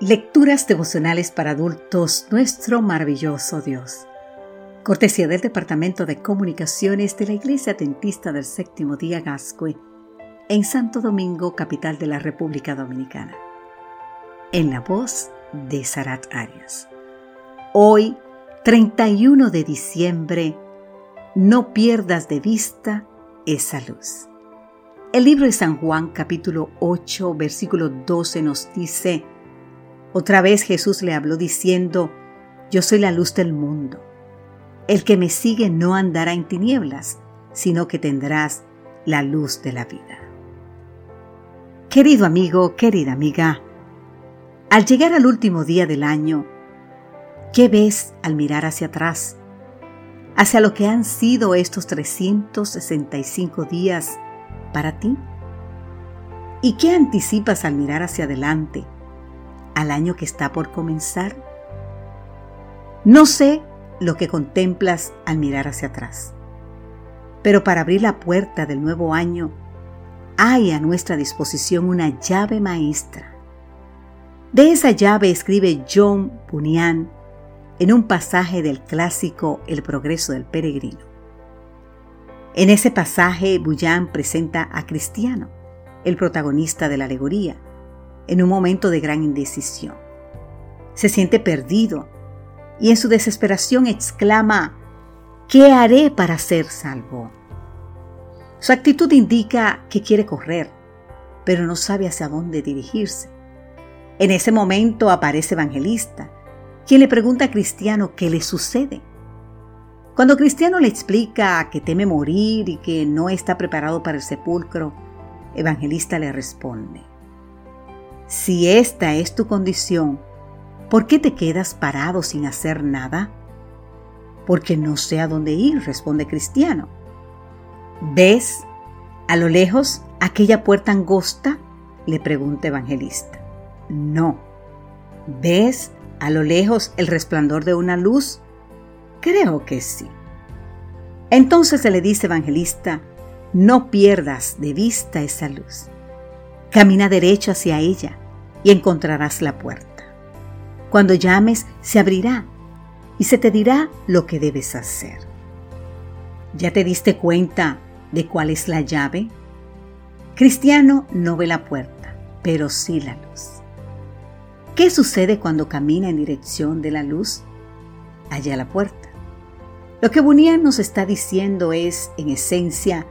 Lecturas devocionales para adultos, nuestro maravilloso Dios. Cortesía del Departamento de Comunicaciones de la Iglesia Dentista del Séptimo Día Gascue, en Santo Domingo, capital de la República Dominicana. En la voz de Sarat Arias. Hoy, 31 de diciembre, no pierdas de vista esa luz. El libro de San Juan capítulo 8 versículo 12 nos dice, otra vez Jesús le habló diciendo, Yo soy la luz del mundo. El que me sigue no andará en tinieblas, sino que tendrás la luz de la vida. Querido amigo, querida amiga, al llegar al último día del año, ¿qué ves al mirar hacia atrás? Hacia lo que han sido estos 365 días para ti? ¿Y qué anticipas al mirar hacia adelante, al año que está por comenzar? No sé lo que contemplas al mirar hacia atrás, pero para abrir la puerta del nuevo año hay a nuestra disposición una llave maestra. De esa llave escribe John Bunyan en un pasaje del clásico El progreso del peregrino. En ese pasaje, Bullán presenta a Cristiano, el protagonista de la alegoría, en un momento de gran indecisión. Se siente perdido y en su desesperación exclama, ¿qué haré para ser salvo? Su actitud indica que quiere correr, pero no sabe hacia dónde dirigirse. En ese momento aparece Evangelista, quien le pregunta a Cristiano qué le sucede. Cuando Cristiano le explica que teme morir y que no está preparado para el sepulcro, Evangelista le responde, Si esta es tu condición, ¿por qué te quedas parado sin hacer nada? Porque no sé a dónde ir, responde Cristiano. ¿Ves a lo lejos aquella puerta angosta? le pregunta Evangelista. No. ¿Ves a lo lejos el resplandor de una luz? Creo que sí. Entonces se le dice evangelista, no pierdas de vista esa luz. Camina derecho hacia ella y encontrarás la puerta. Cuando llames, se abrirá y se te dirá lo que debes hacer. ¿Ya te diste cuenta de cuál es la llave? Cristiano no ve la puerta, pero sí la luz. ¿Qué sucede cuando camina en dirección de la luz? Allá la puerta. Lo que Bunyan nos está diciendo es, en esencia,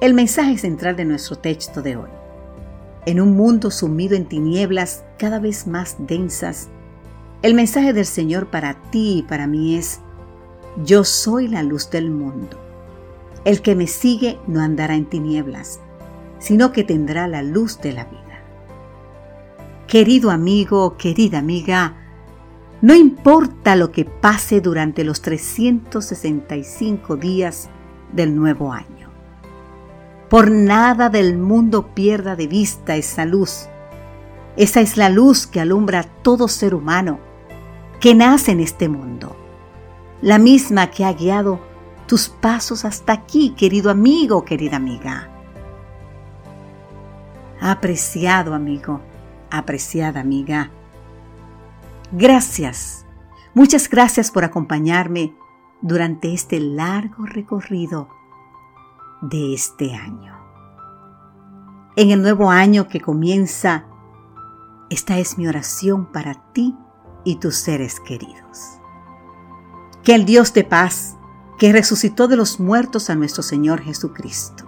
el mensaje central de nuestro texto de hoy. En un mundo sumido en tinieblas cada vez más densas, el mensaje del Señor para ti y para mí es, yo soy la luz del mundo. El que me sigue no andará en tinieblas, sino que tendrá la luz de la vida. Querido amigo, querida amiga, no importa lo que pase durante los 365 días del nuevo año. Por nada del mundo pierda de vista esa luz. Esa es la luz que alumbra a todo ser humano que nace en este mundo. La misma que ha guiado tus pasos hasta aquí, querido amigo, querida amiga. Apreciado amigo, apreciada amiga Gracias, muchas gracias por acompañarme durante este largo recorrido de este año. En el nuevo año que comienza, esta es mi oración para ti y tus seres queridos. Que el Dios de paz, que resucitó de los muertos a nuestro Señor Jesucristo,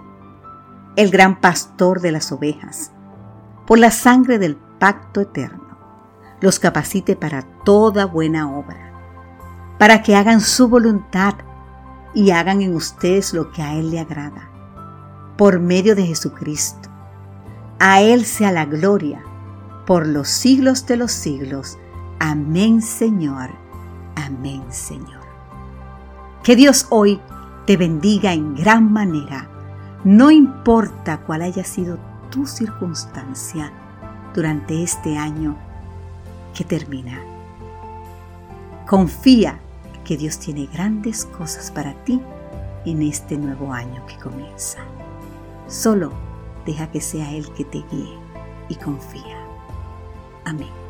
el gran pastor de las ovejas, por la sangre del pacto eterno, los capacite para toda buena obra, para que hagan su voluntad y hagan en ustedes lo que a Él le agrada, por medio de Jesucristo. A Él sea la gloria por los siglos de los siglos. Amén Señor, amén Señor. Que Dios hoy te bendiga en gran manera, no importa cuál haya sido tu circunstancia durante este año que termina. Confía que Dios tiene grandes cosas para ti en este nuevo año que comienza. Solo deja que sea Él que te guíe y confía. Amén.